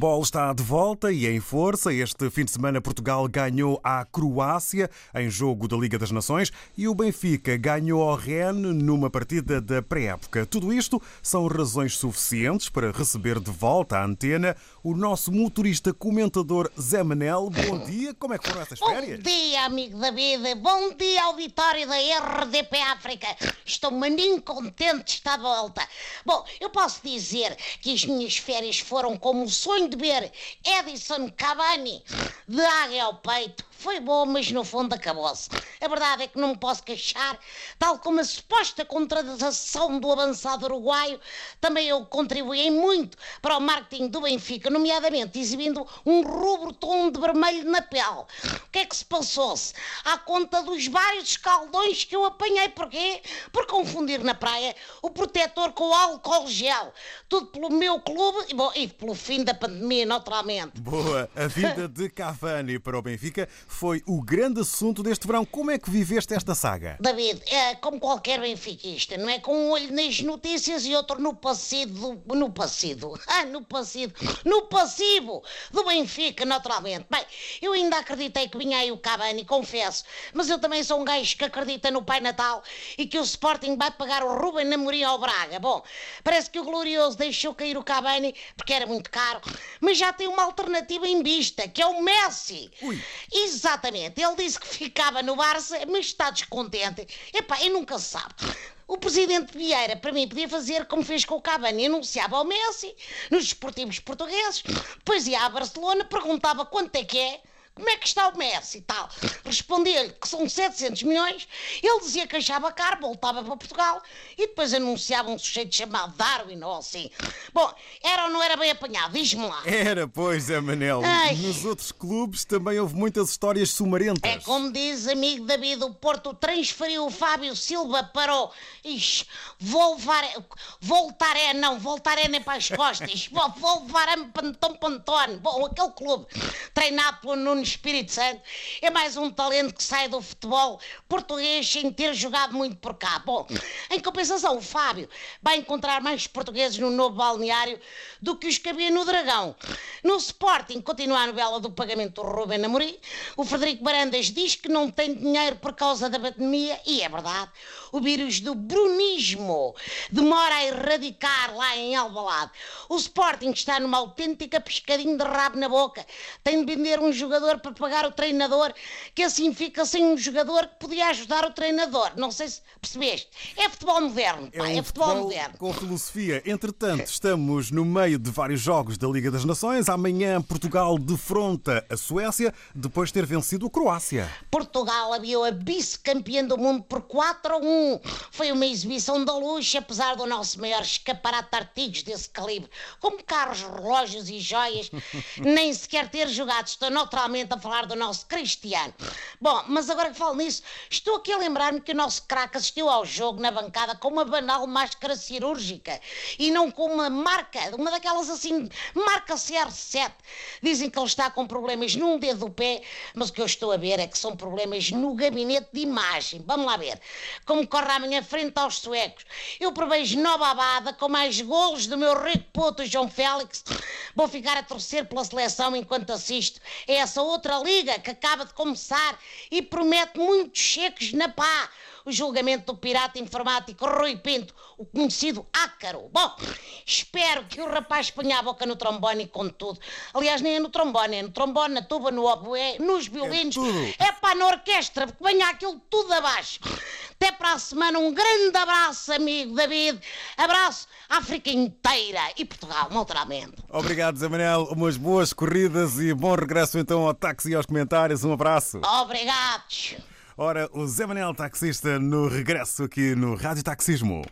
futebol está de volta e em força. Este fim de semana Portugal ganhou à Croácia em jogo da Liga das Nações e o Benfica ganhou ao Rennes numa partida da pré-época. Tudo isto são razões suficientes para receber de volta à antena o nosso motorista comentador Zé Manel. Bom dia, como é que foram essas férias? Bom dia, amigo David. Bom dia, auditório da RDP África. Estou maninho contente de estar de volta. Bom, eu posso dizer que as minhas férias foram como o sonho de ver Edison Cavani de águia ao peito. Foi bom, mas no fundo acabou-se. A verdade é que não me posso queixar, tal como a suposta contratação do avançado uruguaio, também eu contribuí muito para o marketing do Benfica, nomeadamente exibindo um rubro tom de vermelho na pele. O que é que se passou-se? À conta dos vários escaldões que eu apanhei. Porquê? Por confundir na praia o protetor com o álcool gel. Tudo pelo meu clube e, bom, e pelo fim da pandemia, naturalmente. Boa, a vinda de Cavani para o Benfica foi o grande assunto deste verão. Como é que viveste esta saga? David, é como qualquer benfiquista, não é? Com um olho nas notícias e outro no passivo, no passivo, ah, no passivo, no passivo do Benfica, naturalmente. Bem, eu ainda acreditei que vinha aí o Cavani, confesso, mas eu também sou um gajo que acredita no Pai Natal e que o Sporting vai pagar o Ruben Amorim ao Braga. Bom, parece que o Glorioso deixou cair o Cavani porque era muito caro, mas já tem uma alternativa em vista, que é o Messi. Ui. Exatamente, ele disse que ficava no Barça, mas está descontente. Epá, e nunca sabe. O presidente Vieira, para mim, podia fazer como fez com o Cavani, anunciava ao Messi nos esportivos portugueses, depois ia à Barcelona, perguntava quanto é que é, como é que está o Messi e tal. Respondia-lhe que são 700 milhões, ele dizia que achava caro, voltava para Portugal e depois anunciava um sujeito chamado Darwin ou assim. Bom, era ou não era bem apanhado? Diz-me lá. Era, pois, Zé Manel. Ai. Nos outros clubes também houve muitas histórias sumarentas. É como diz amigo David, o Porto transferiu o Fábio Silva para o. Ixi, volvar. Voltar é, não, voltar é nem para as costas. Vou volvar a Pantão Pantone. Bom, aquele clube treinado pelo Nuno Espírito Santo é mais um talento que sai do futebol português sem ter jogado muito por cá. Bom, em compensação, o Fábio vai encontrar mais portugueses no novo balneário do que os que havia no Dragão. No Sporting continua a novela do pagamento do Ruben Amorim. O Frederico Barandas diz que não tem dinheiro por causa da pandemia e é verdade. O vírus do brunismo demora a erradicar lá em Alvalade. O Sporting está numa autêntica pescadinha de rabo na boca. Tem de vender um jogador para pagar o treinador, que assim fica sem um jogador que podia ajudar o treinador. Não sei se percebeste. É futebol moderno, pá, é, um futebol, moderno. com filosofia. Entretanto, estamos no meio de vários jogos da Liga das Nações. Amanhã, Portugal defronta a Suécia depois de ter vencido a Croácia. Portugal aviou a vice-campeã do mundo por 4 a 1. Foi uma exibição da luxo, apesar do nosso maior escaparate de artigos desse calibre, como carros, relógios e joias, nem sequer ter jogado. Estou naturalmente a falar do nosso Cristiano. Bom, mas agora que falo nisso, estou aqui a lembrar-me que o nosso craque assistiu ao jogo na bancada com uma banal máscara cirúrgica e não com uma marca, uma daquelas assim, marca CR7. Dizem que ele está com problemas num dedo do pé, mas o que eu estou a ver é que são problemas no gabinete de imagem. Vamos lá ver. Como corre à minha frente aos suecos. Eu prevejo nova abada com mais golos do meu rico puto João Félix. Vou ficar a torcer pela seleção enquanto assisto a essa outra liga que acaba de começar e promete muitos cheques na pá. O julgamento do pirata informático Rui Pinto, o conhecido ácaro. Bom, espero que o rapaz ponha a boca no trombone com tudo. Aliás, nem é no trombone, é no trombone, na tuba, no oboé, nos violinos. tudo. É pá, na orquestra, porque venha aquilo tudo abaixo. Até para a semana, um grande abraço, amigo David. Abraço à África inteira e Portugal, naturalmente. Obrigado, Zé Manel. Umas boas corridas e bom regresso então ao táxi e aos comentários. Um abraço. Obrigados. Ora, o Zé Manel, taxista, no regresso aqui no Rádio Taxismo.